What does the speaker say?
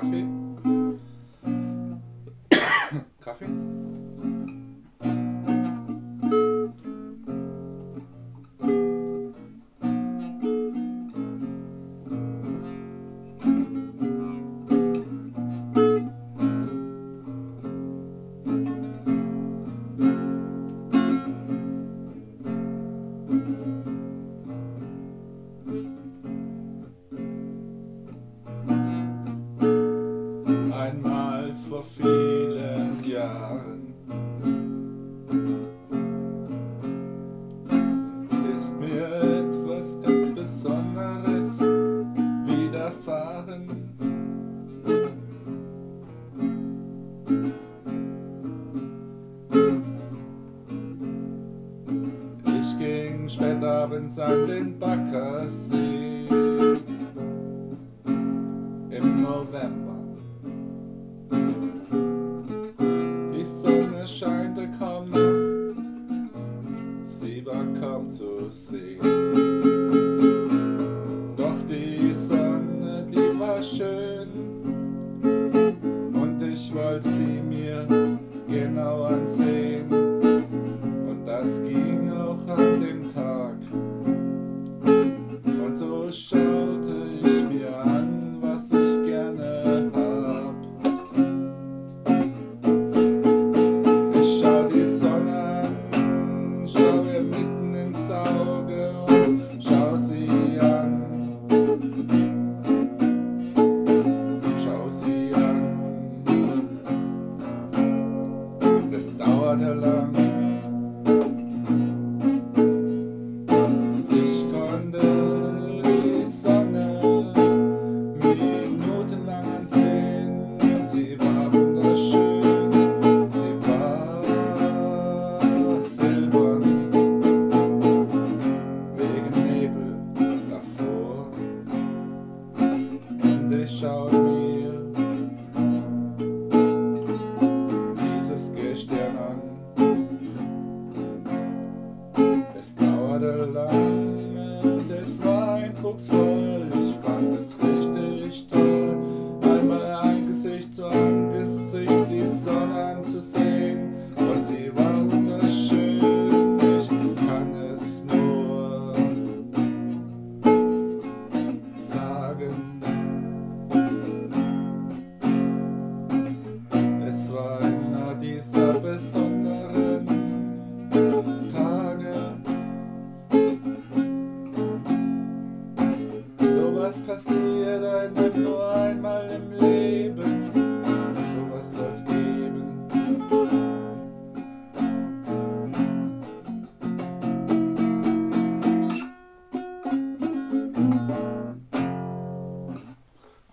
café. vor vielen Jahren ist mir etwas ganz Besonderes widerfahren. Ich ging spät abends an den Backersee. Sie war kaum lang. Ich konnte die Sonne minutenlang ansehen. Sie war wunderschön, sie war silbern, wegen Nebel davor. Und ich schaue dauerte lange und es war eindrucksvoll. Ich fand es richtig toll, einmal Angesicht zu Angesicht die Sonne anzusehen. Und sie war wunderschön, ich kann es nur sagen. Es war einer dieser besonderen Sowas passiert einem nur einmal im Leben.